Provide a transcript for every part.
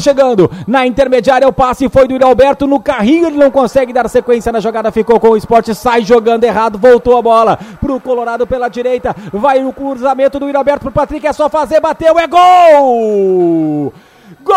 Chegando. Na intermediária o passe foi do Yuri Alberto no carrinho, ele não consegue dar sequência na jogada, ficou com o esporte, sai jogando errado, voltou a bola pro Colorado pela direita. Vai o cruzamento do Yuri Alberto pro Patrick, é só fazer, bateu, é gol! Gol!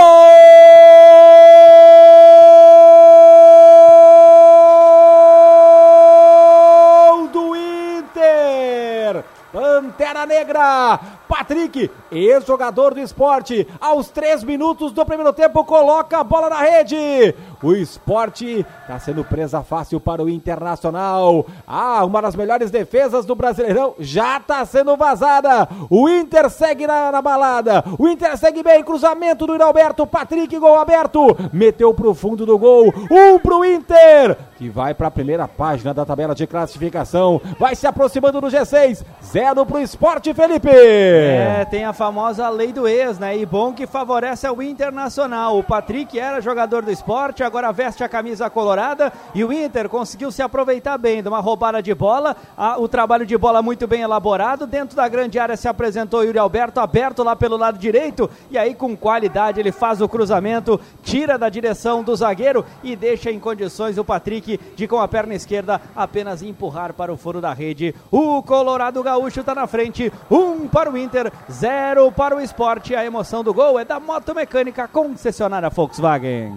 do Inter! Pantera Negra, Patrick, ex-jogador do esporte, aos três minutos do primeiro tempo, coloca a bola na rede. O esporte está sendo presa fácil para o Internacional. Ah, uma das melhores defesas do Brasileirão já está sendo vazada. O Inter segue na, na balada. O Inter segue bem. Cruzamento do Alberto. Patrick, gol aberto. Meteu pro fundo do gol. Um pro Inter, que vai para a primeira página da tabela de classificação. Vai se aproximando do G6. Zero pro esporte, Felipe. É, tem a famosa lei do ex, né? E bom que favorece o Internacional. O Patrick era jogador do esporte, agora veste a camisa colorada e o Inter conseguiu se aproveitar bem de uma roubada de bola, a, o trabalho de bola muito bem elaborado, dentro da grande área se apresentou Yuri Alberto, aberto lá pelo lado direito, e aí com qualidade ele faz o cruzamento, tira da direção do zagueiro e deixa em condições o Patrick de com a perna esquerda apenas empurrar para o furo da rede. O Colorado Gaúcho está na frente, um para o Inter, zero para o esporte. A emoção do gol é da Moto Mecânica concessionária Volkswagen.